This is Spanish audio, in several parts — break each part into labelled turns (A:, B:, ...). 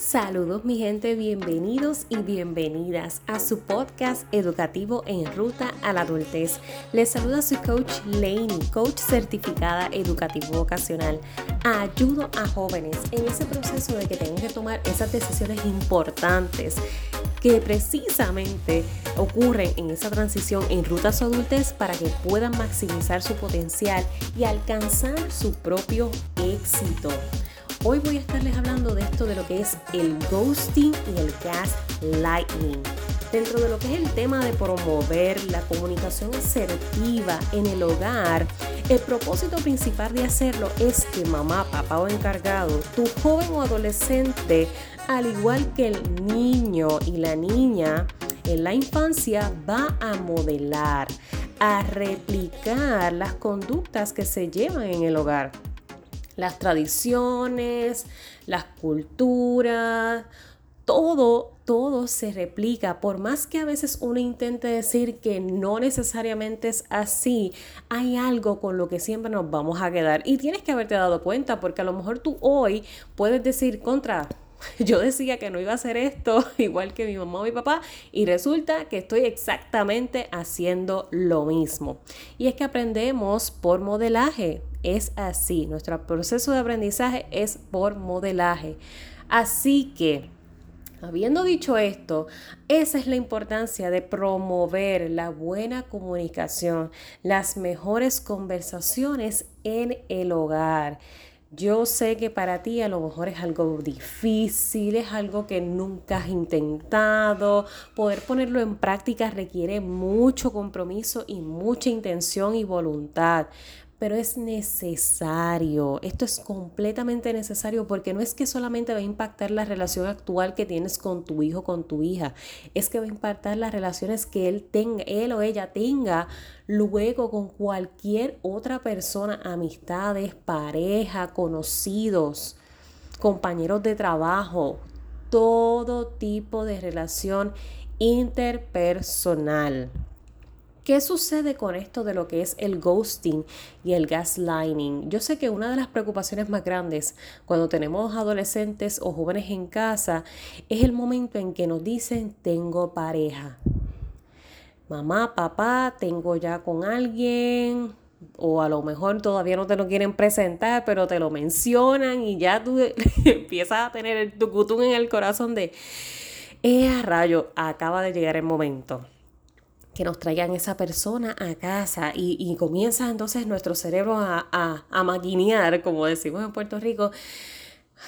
A: Saludos mi gente, bienvenidos y bienvenidas a su podcast educativo en ruta a la adultez. Les saluda su coach Laney, coach certificada educativo vocacional. Ayudo a jóvenes en ese proceso de que tengan que tomar esas decisiones importantes que precisamente ocurren en esa transición en ruta a su adultez para que puedan maximizar su potencial y alcanzar su propio éxito. Hoy voy a estarles hablando de esto de lo que es el ghosting y el gaslighting. Dentro de lo que es el tema de promover la comunicación asertiva en el hogar, el propósito principal de hacerlo es que mamá, papá o encargado, tu joven o adolescente, al igual que el niño y la niña, en la infancia va a modelar, a replicar las conductas que se llevan en el hogar las tradiciones, las culturas, todo, todo se replica. Por más que a veces uno intente decir que no necesariamente es así, hay algo con lo que siempre nos vamos a quedar. Y tienes que haberte dado cuenta, porque a lo mejor tú hoy puedes decir contra. Yo decía que no iba a hacer esto igual que mi mamá o mi papá y resulta que estoy exactamente haciendo lo mismo. Y es que aprendemos por modelaje es así. Nuestro proceso de aprendizaje es por modelaje. Así que, habiendo dicho esto, esa es la importancia de promover la buena comunicación, las mejores conversaciones en el hogar. Yo sé que para ti a lo mejor es algo difícil, es algo que nunca has intentado. Poder ponerlo en práctica requiere mucho compromiso y mucha intención y voluntad pero es necesario. Esto es completamente necesario porque no es que solamente va a impactar la relación actual que tienes con tu hijo, con tu hija, es que va a impactar las relaciones que él tenga, él o ella tenga luego con cualquier otra persona, amistades, pareja, conocidos, compañeros de trabajo, todo tipo de relación interpersonal. ¿Qué sucede con esto de lo que es el ghosting y el gaslighting? Yo sé que una de las preocupaciones más grandes cuando tenemos adolescentes o jóvenes en casa es el momento en que nos dicen tengo pareja. Mamá, papá, tengo ya con alguien, o a lo mejor todavía no te lo quieren presentar, pero te lo mencionan y ya tú empiezas a tener el tucutún en el corazón de, eh, rayo, acaba de llegar el momento que nos traigan esa persona a casa. Y, comienza entonces nuestro cerebro a, a, maquinear, como decimos en Puerto Rico,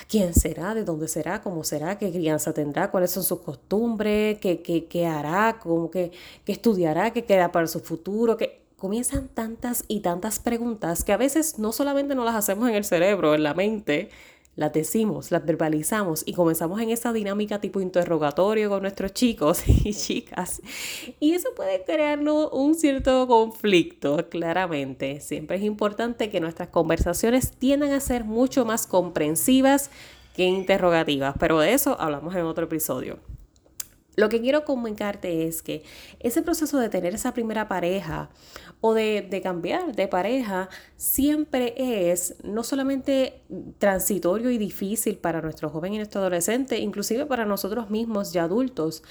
A: quién será, de dónde será, cómo será, qué crianza tendrá, cuáles son sus costumbres, qué, qué, qué hará, cómo, qué, qué estudiará, qué queda para su futuro, que comienzan tantas y tantas preguntas que a veces no solamente no las hacemos en el cerebro, en la mente, las decimos, las verbalizamos y comenzamos en esa dinámica tipo interrogatorio con nuestros chicos y chicas. Y eso puede crearnos un cierto conflicto, claramente. Siempre es importante que nuestras conversaciones tiendan a ser mucho más comprensivas que interrogativas, pero de eso hablamos en otro episodio. Lo que quiero comunicarte es que ese proceso de tener esa primera pareja o de, cambiar de pareja siempre es no solamente transitorio y difícil para nuestro joven y nuestro adolescente, inclusive para nosotros mismos ya adultos,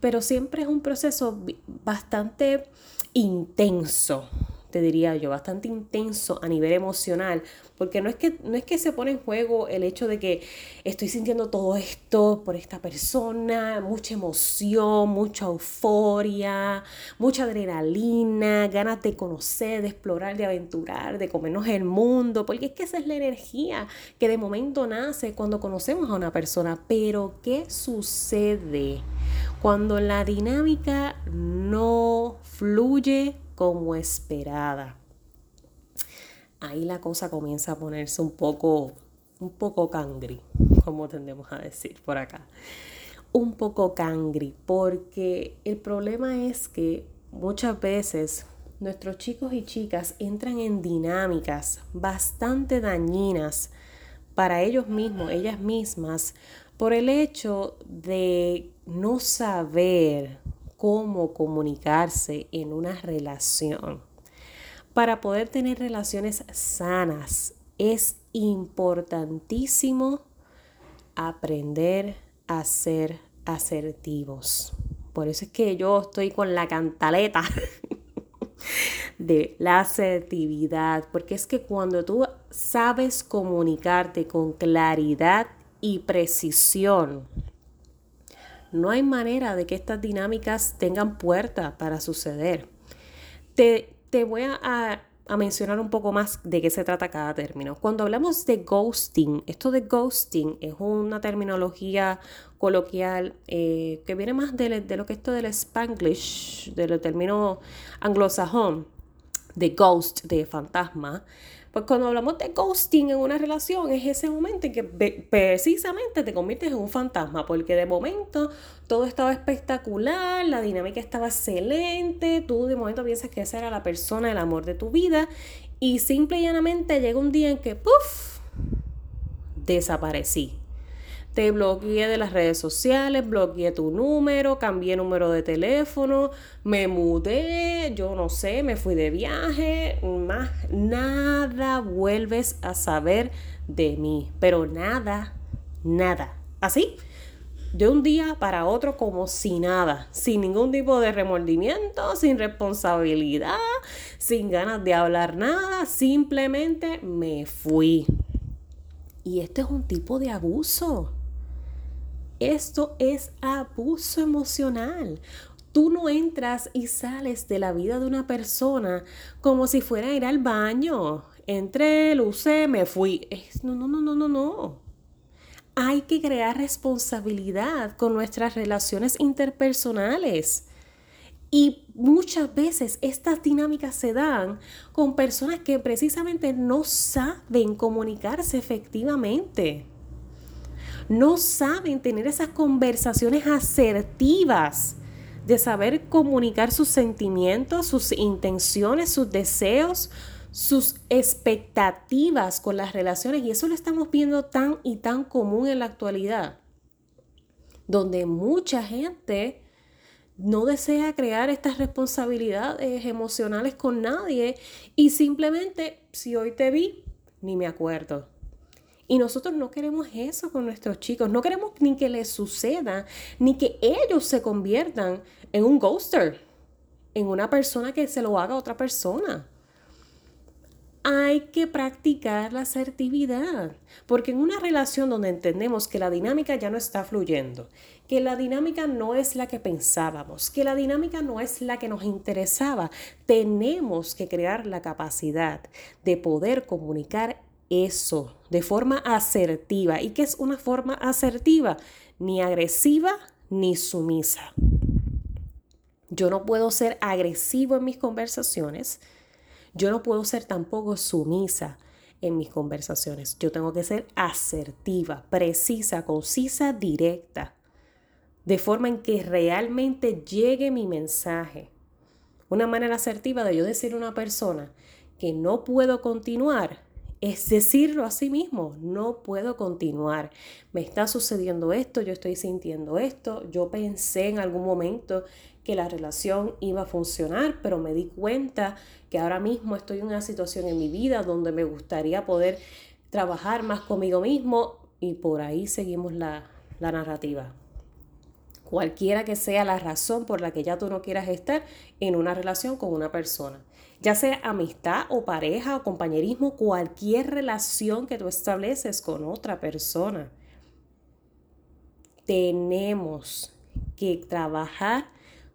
A: pero siempre es un proceso bastante intenso te diría yo, bastante intenso a nivel emocional, porque no es que no es que se pone en juego el hecho de que estoy sintiendo todo esto por esta persona, mucha emoción, mucha euforia, mucha adrenalina, ganas de conocer, de explorar, de aventurar, de comernos el mundo, porque es que esa es la energía que de momento nace cuando conocemos a una persona, pero ¿qué sucede cuando la dinámica no fluye como esperada. Ahí la cosa comienza a ponerse un poco, un poco cangri, como tendemos a decir por acá. Un poco cangri, porque el problema es que muchas veces nuestros chicos y chicas entran en dinámicas bastante dañinas para ellos mismos, ellas mismas, por el hecho de no saber cómo comunicarse en una relación. Para poder tener relaciones sanas es importantísimo aprender a ser asertivos. Por eso es que yo estoy con la cantaleta de la asertividad, porque es que cuando tú sabes comunicarte con claridad y precisión, no hay manera de que estas dinámicas tengan puerta para suceder. Te, te voy a, a mencionar un poco más de qué se trata cada término. Cuando hablamos de ghosting, esto de ghosting es una terminología coloquial eh, que viene más de, lo que esto del spanglish, del término anglosajón, de ghost, de fantasma. Pues cuando hablamos de ghosting en una relación es ese momento en que precisamente te conviertes en un fantasma, porque de momento todo estaba espectacular, la dinámica estaba excelente, tú de momento piensas que esa era la persona, el amor de tu vida, y simple y llanamente llega un día en que, ¡puf!, desaparecí. Te bloqueé de las redes sociales, bloqueé tu número, cambié número de teléfono, me mudé, yo no sé, me fui de viaje, más nada vuelves a saber de mí, pero nada, nada. Así, de un día para otro como si nada, sin ningún tipo de remordimiento, sin responsabilidad, sin ganas de hablar nada, simplemente me fui. Y este es un tipo de abuso. Esto es abuso emocional. Tú no entras y sales de la vida de una persona como si fuera a ir al baño. Entré, lucé, me fui. no, no, no, no, no, no. Hay que crear responsabilidad con nuestras relaciones interpersonales. Y muchas veces estas dinámicas se dan con personas que precisamente no saben comunicarse efectivamente no saben tener esas conversaciones asertivas de saber comunicar sus sentimientos, sus intenciones, sus deseos, sus expectativas con las relaciones. Y eso lo estamos viendo tan y tan común en la actualidad, donde mucha gente no desea crear estas responsabilidades emocionales con nadie y simplemente, si hoy te vi, ni me acuerdo. Y nosotros no queremos eso con nuestros chicos. No queremos ni que les suceda, ni que ellos se conviertan en un ghoster, en una persona que se lo haga a otra persona. Hay que practicar la asertividad, porque en una relación donde entendemos que la dinámica ya no está fluyendo, que la dinámica no es la que pensábamos, que la dinámica no es la que nos interesaba, tenemos que crear la capacidad de poder comunicar eso de forma asertiva. ¿Y qué es una forma asertiva? Ni agresiva ni sumisa. Yo no puedo ser agresivo en mis conversaciones. Yo no puedo ser tampoco sumisa en mis conversaciones. Yo tengo que ser asertiva, precisa, concisa, directa. De forma en que realmente llegue mi mensaje. Una manera asertiva de yo decir a una persona que no puedo continuar es decirlo a sí mismo, no puedo continuar, me está sucediendo esto, yo estoy sintiendo esto, yo pensé en algún momento que la relación iba a funcionar, pero me di cuenta que ahora mismo estoy en una situación en mi vida donde me gustaría poder trabajar más conmigo mismo y por ahí seguimos la, narrativa. Cualquiera que sea la razón por la que ya tú no quieras estar en una relación con una persona ya sea amistad o pareja o compañerismo, cualquier relación que tú estableces con otra persona. Tenemos que trabajar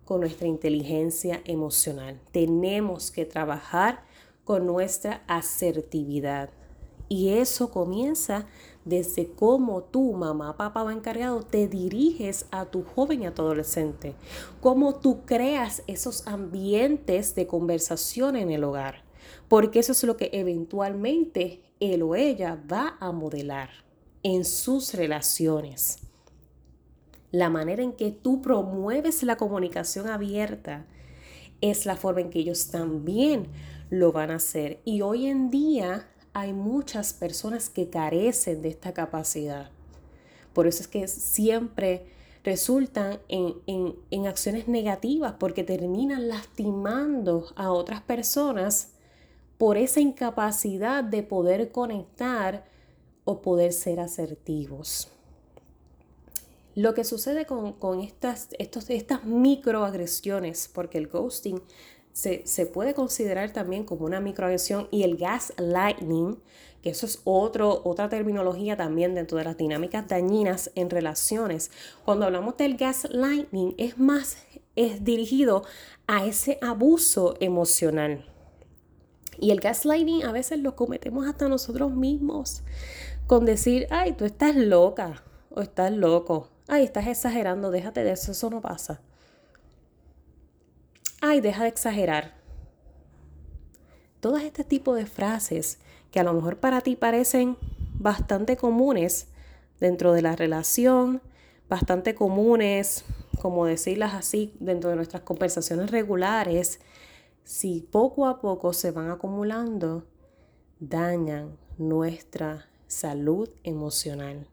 A: con nuestra inteligencia emocional. Tenemos que trabajar con nuestra asertividad. Y eso comienza desde cómo tú, mamá, papá o encargado, te diriges a tu joven y a tu adolescente. Cómo tú creas esos ambientes de conversación en el hogar. Porque eso es lo que eventualmente él o ella va a modelar en sus relaciones. La manera en que tú promueves la comunicación abierta es la forma en que ellos también lo van a hacer. Y hoy en día hay muchas personas que carecen de esta capacidad. Por eso es que siempre resultan en, acciones negativas porque terminan lastimando a otras personas por esa incapacidad de poder conectar o poder ser asertivos. Lo que sucede con, estas, estos, estas microagresiones, porque el ghosting se, se, puede considerar también como una microagresión y el gaslighting, que eso es otro, otra terminología también dentro de las dinámicas dañinas en relaciones. Cuando hablamos del gaslighting es más es dirigido a ese abuso emocional. Y el gaslighting a veces lo cometemos hasta nosotros mismos con decir, ay, tú estás loca o estás loco. Ay, estás exagerando, déjate de eso, eso no pasa. Ay, deja de exagerar. Todo este tipo de frases que a lo mejor para ti parecen bastante comunes dentro de la relación, bastante comunes, como decirlas así, dentro de nuestras conversaciones regulares, si poco a poco se van acumulando, dañan nuestra salud emocional.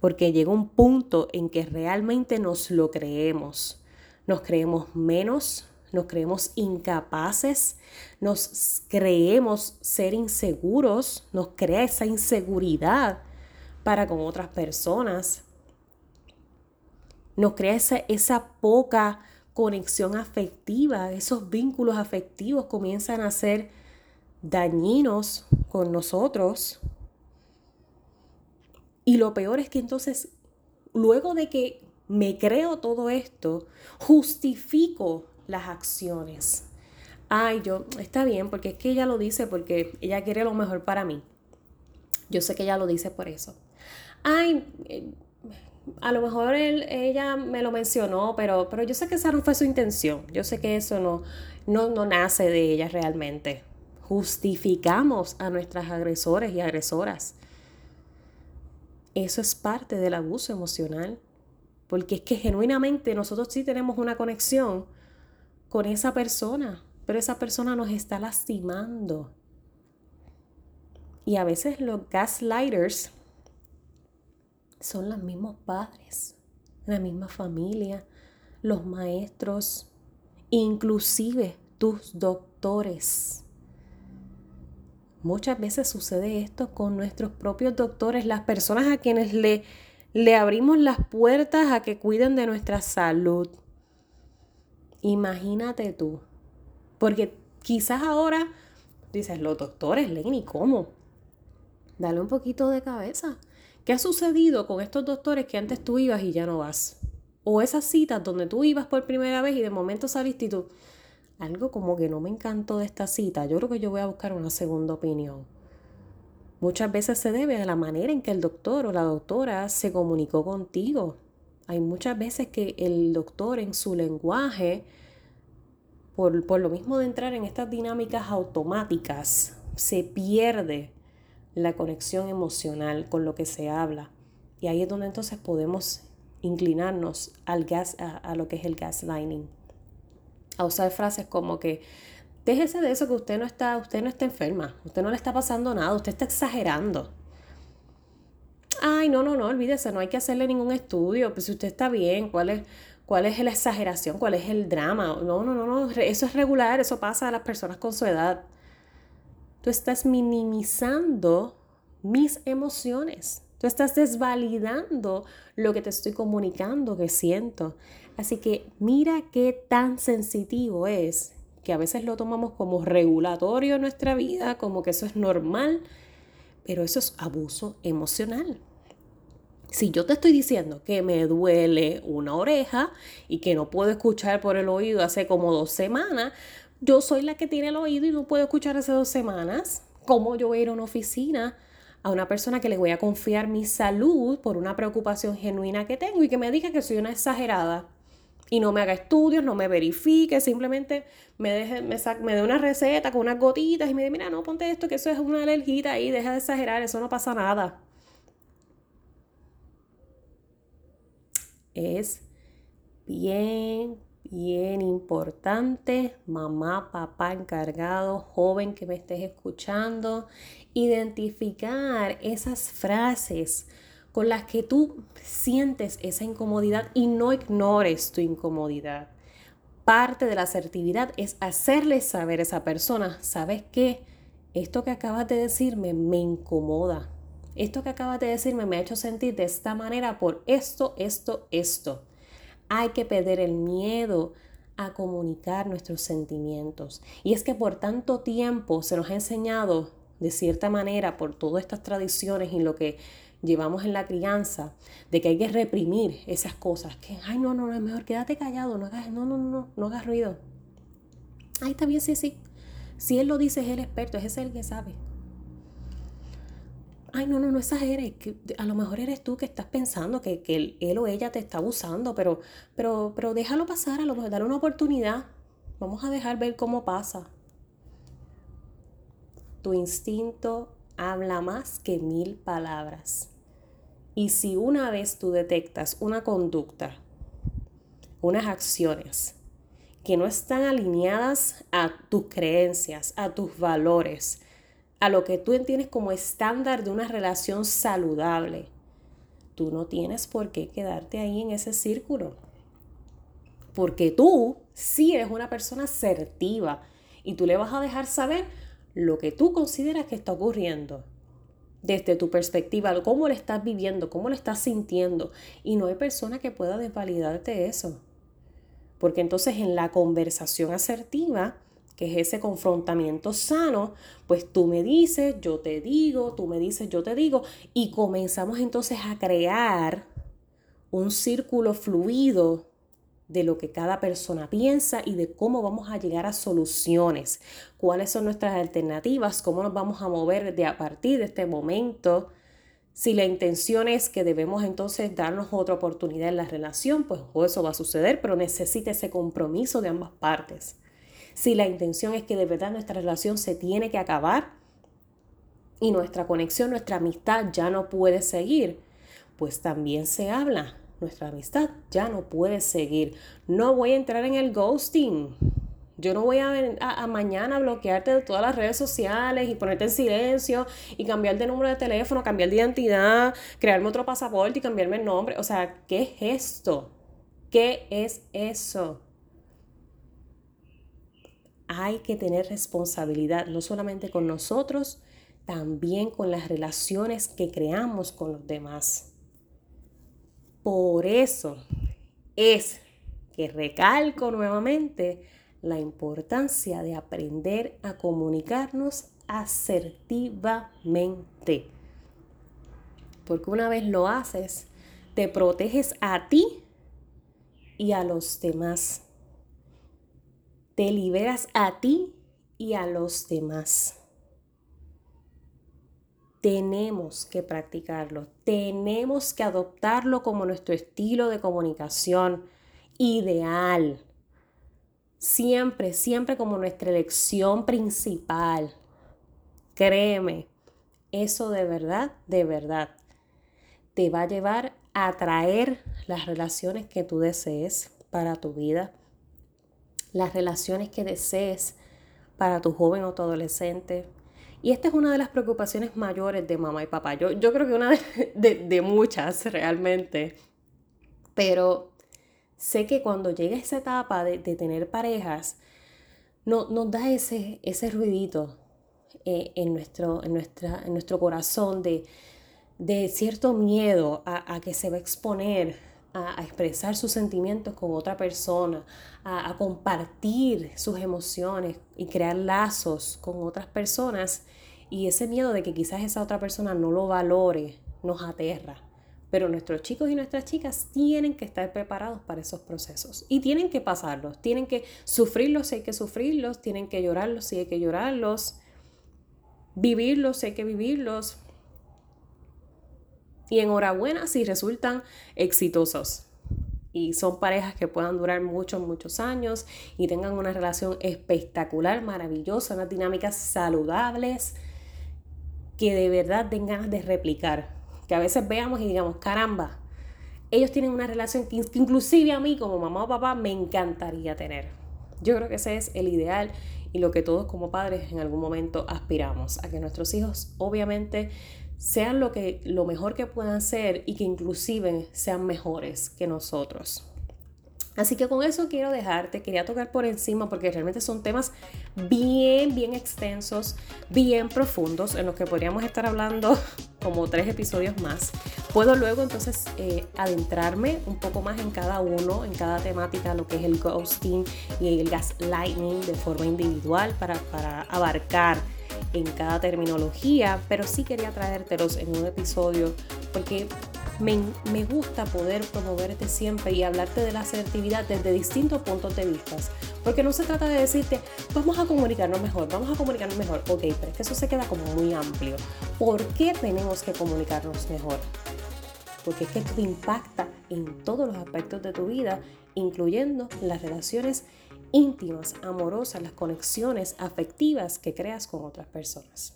A: Porque llega un punto en que realmente nos lo creemos. Nos creemos menos, nos creemos incapaces, nos creemos ser inseguros, nos crea esa inseguridad para con otras personas. Nos crea esa, esa poca conexión afectiva, esos vínculos afectivos comienzan a ser dañinos con nosotros. Y lo peor es que entonces, luego de que me creo todo esto, justifico las acciones. Ay, yo, está bien, porque es que ella lo dice porque ella quiere lo mejor para mí. Yo sé que ella lo dice por eso. Ay, eh, a lo mejor ella me lo mencionó, pero, pero yo sé que esa no fue su intención. Yo sé que eso no, no, no nace de ella realmente. Justificamos a nuestras agresores y agresoras. Eso es parte del abuso emocional. Porque es que genuinamente nosotros sí tenemos una conexión con esa persona, pero esa persona nos está lastimando. Y a veces los gaslighters son los mismos padres, la misma familia, los maestros, inclusive tus doctores. Muchas veces sucede esto con nuestros propios doctores, las personas a quienes le, le abrimos las puertas a que cuiden de nuestra salud. Imagínate tú, porque quizás ahora dices, los doctores, Lenny, ¿cómo? Dale un poquito de cabeza. ¿Qué ha sucedido con estos doctores que antes tú ibas y ya no vas? O esas citas donde tú ibas por primera vez y de momento saliste y tú, algo como que no me encantó de esta cita, yo creo que yo voy a buscar una segunda opinión. Muchas veces se debe a la manera en que el doctor o la doctora se comunicó contigo. Hay muchas veces que el doctor en su lenguaje, por, por lo mismo de entrar en estas dinámicas automáticas, se pierde la conexión emocional con lo que se habla. Y ahí es donde entonces podemos inclinarnos al gas, a, lo que es el gaslighting. A usar frases como que déjese de eso que usted no está, usted no está enferma, usted no le está pasando nada, usted está exagerando. Ay, no, no, no, olvídese, no hay que hacerle ningún estudio, pues si usted está bien, ¿cuál es, cuál es la exageración? ¿Cuál es el drama? No, no, no, no, eso es regular, eso pasa a las personas con su edad. Tú estás minimizando mis emociones. Tú estás desvalidando lo que te estoy comunicando que siento. Así que mira qué tan sensitivo es que a veces lo tomamos como regulatorio en nuestra vida, como que eso es normal, pero eso es abuso emocional. Si yo te estoy diciendo que me duele una oreja y que no puedo escuchar por el oído hace como dos semanas, yo soy la que tiene el oído y no puedo escuchar hace dos semanas. ¿Cómo yo voy a ir a una oficina a una persona que le voy a confiar mi salud por una preocupación genuina que tengo y que me diga que soy una exagerada? Y no me haga estudios, no me verifique, simplemente me, deje, me, me dé una receta con unas gotitas y me diga, mira, no, ponte esto, que eso es una alergita ahí, deja de exagerar, eso no pasa nada. Es bien bien importante, mamá, papá encargado, joven que me estés escuchando, identificar esas frases con las que tú sientes esa incomodidad y no ignores tu incomodidad. Parte de la asertividad es hacerle saber a esa persona, ¿sabes qué? Esto que acabas de decirme me incomoda. esto que acabas de decirme me ha hecho sentir de esta manera por esto, esto, esto. Hay que perder el miedo a comunicar nuestros sentimientos. Y es que por tanto tiempo se nos ha enseñado, de cierta manera, por todas estas tradiciones y lo que llevamos en la crianza, de que hay que reprimir esas cosas, que, ay, no, no, no, es mejor quédate callado, no hagas, no, no, no, no hagas ruido. Ay, está bien, sí, sí. Si él lo dice, es el experto, es el que sabe ay, no, no, no exageres, que a lo mejor eres tú que estás pensando que, él, o ella te está abusando, pero, pero, pero déjalo pasar, a lo mejor dale una oportunidad. Vamos a dejar ver cómo pasa. Tu instinto habla más que mil palabras. Y si una vez tú detectas una conducta, unas acciones que no están alineadas a tus creencias, a tus valores, a lo que tú entiendes como estándar de una relación saludable. Tú no tienes por qué quedarte ahí en ese círculo. Porque tú sí eres una persona asertiva y tú le vas a dejar saber lo que tú consideras que está ocurriendo. Desde tu perspectiva, cómo lo estás viviendo, cómo lo estás sintiendo. Y no hay persona que pueda desvalidarte eso. Porque entonces en la conversación asertiva, que es ese confrontamiento sano, pues tú me dices, yo te digo, tú me dices, yo te digo, y comenzamos entonces a crear un círculo fluido de lo que cada persona piensa y de cómo vamos a llegar a soluciones, cuáles son nuestras alternativas, cómo nos vamos a mover de a partir de este momento. Si la intención es que debemos entonces darnos otra oportunidad en la relación, pues eso va a suceder, pero necesita ese compromiso de ambas partes si la intención es que de verdad nuestra relación se tiene que acabar y nuestra conexión, nuestra amistad ya no puede seguir, pues también se habla. Nuestra amistad ya no puede seguir. No voy a entrar en el ghosting. Yo no voy a, a, mañana bloquearte de todas las redes sociales y ponerte en silencio y cambiar de número de teléfono, cambiar de identidad, crearme otro pasaporte y cambiarme el nombre. O sea, ¿qué es esto? ¿Qué es eso? hay que tener responsabilidad, no solamente con nosotros, también con las relaciones que creamos con los demás. Por eso es que recalco nuevamente la importancia de aprender a comunicarnos asertivamente. Porque una vez lo haces, te proteges a ti y a los demás te liberas a ti y a los demás. Tenemos que practicarlo, tenemos que adoptarlo como nuestro estilo de comunicación ideal. Siempre, siempre como nuestra elección principal. Créeme, eso de verdad, de verdad, te va a llevar a atraer las relaciones que tú desees para tu vida las relaciones que desees para tu joven o tu adolescente. Y esta es una de las preocupaciones mayores de mamá y papá. Yo, yo creo que una de, muchas realmente. Pero sé que cuando llega esa etapa de, tener parejas, no, nos da ese, ese ruidito eh, en, nuestro, en, nuestra, en nuestro corazón de, de cierto miedo a, a que se va a exponer a, expresar sus sentimientos con otra persona, a, compartir sus emociones y crear lazos con otras personas. Y ese miedo de que quizás esa otra persona no lo valore nos aterra. Pero nuestros chicos y nuestras chicas tienen que estar preparados para esos procesos y tienen que pasarlos, tienen que sufrirlos si hay que sufrirlos, tienen que llorarlos si hay que llorarlos, vivirlos si hay que vivirlos, y enhorabuena si resultan exitosos. Y son parejas que puedan durar muchos, muchos años y tengan una relación espectacular, maravillosa, unas dinámicas saludables que de verdad den ganas de replicar. Que a veces veamos y digamos, caramba, ellos tienen una relación que inclusive a mí como mamá o papá me encantaría tener. Yo creo que ese es el ideal y lo que todos como padres en algún momento aspiramos, a que nuestros hijos obviamente sean lo, que, lo mejor que puedan ser y que inclusive sean mejores que nosotros. Así que con eso quiero dejarte, quería tocar por encima porque realmente son temas bien, bien extensos, bien profundos, en los que podríamos estar hablando como tres episodios más. Puedo luego entonces eh, adentrarme un poco más en cada uno, en cada temática, lo que es el ghosting y el gaslighting de forma individual para, para abarcar en cada terminología, pero sí quería traértelos en un episodio porque me, gusta poder promoverte siempre y hablarte de la asertividad desde distintos puntos de vista. Porque no se trata de decirte, vamos a comunicarnos mejor, vamos a comunicarnos mejor. Ok, pero es que eso se queda como muy amplio. ¿Por qué tenemos que comunicarnos mejor? Porque es que esto impacta en todos los aspectos de tu vida, incluyendo las relaciones íntimas, amorosas, las conexiones afectivas que creas con otras personas.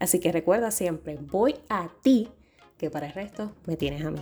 A: Así que recuerda siempre, voy a ti que para el resto me tienes a mí.